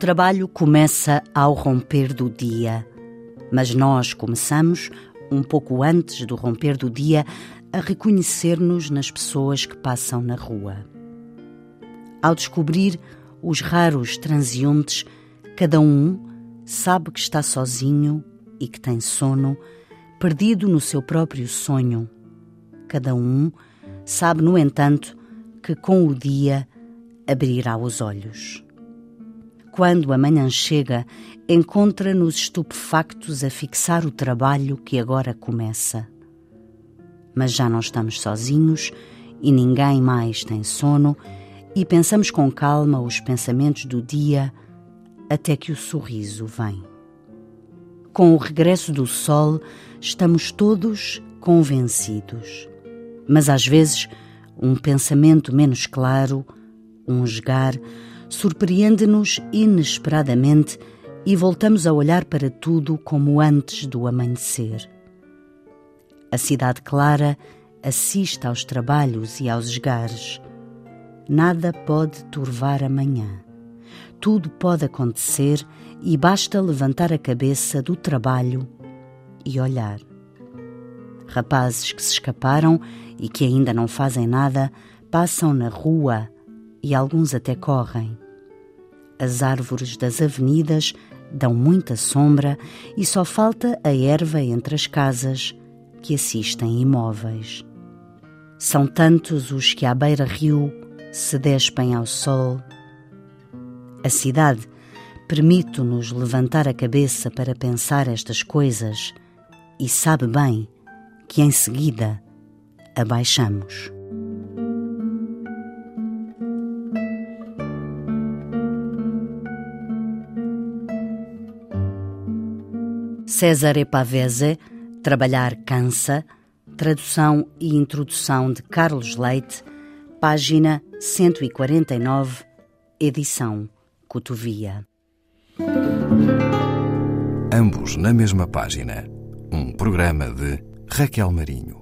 Trabalho começa ao romper do dia, mas nós começamos, um pouco antes do romper do dia, a reconhecer-nos nas pessoas que passam na rua. Ao descobrir os raros transeuntes, cada um sabe que está sozinho e que tem sono, perdido no seu próprio sonho. Cada um sabe, no entanto, que com o dia abrirá os olhos. Quando a manhã chega, encontra-nos estupefactos a fixar o trabalho que agora começa. Mas já não estamos sozinhos e ninguém mais tem sono, e pensamos com calma os pensamentos do dia até que o sorriso vem. Com o regresso do sol, estamos todos convencidos. Mas às vezes, um pensamento menos claro, um esgar, surpreende-nos inesperadamente e voltamos a olhar para tudo como antes do amanhecer. A cidade clara assiste aos trabalhos e aos esgares. Nada pode turvar amanhã. Tudo pode acontecer e basta levantar a cabeça do trabalho e olhar. Rapazes que se escaparam e que ainda não fazem nada passam na rua e alguns até correm. As árvores das avenidas dão muita sombra e só falta a erva entre as casas que assistem imóveis. São tantos os que à beira-rio se despem ao sol a cidade permite-nos levantar a cabeça para pensar estas coisas e sabe bem que em seguida abaixamos. César Epavese, Trabalhar Cansa, tradução e introdução de Carlos Leite, página 149, edição Cotovia. Ambos na mesma página. Um programa de Raquel Marinho.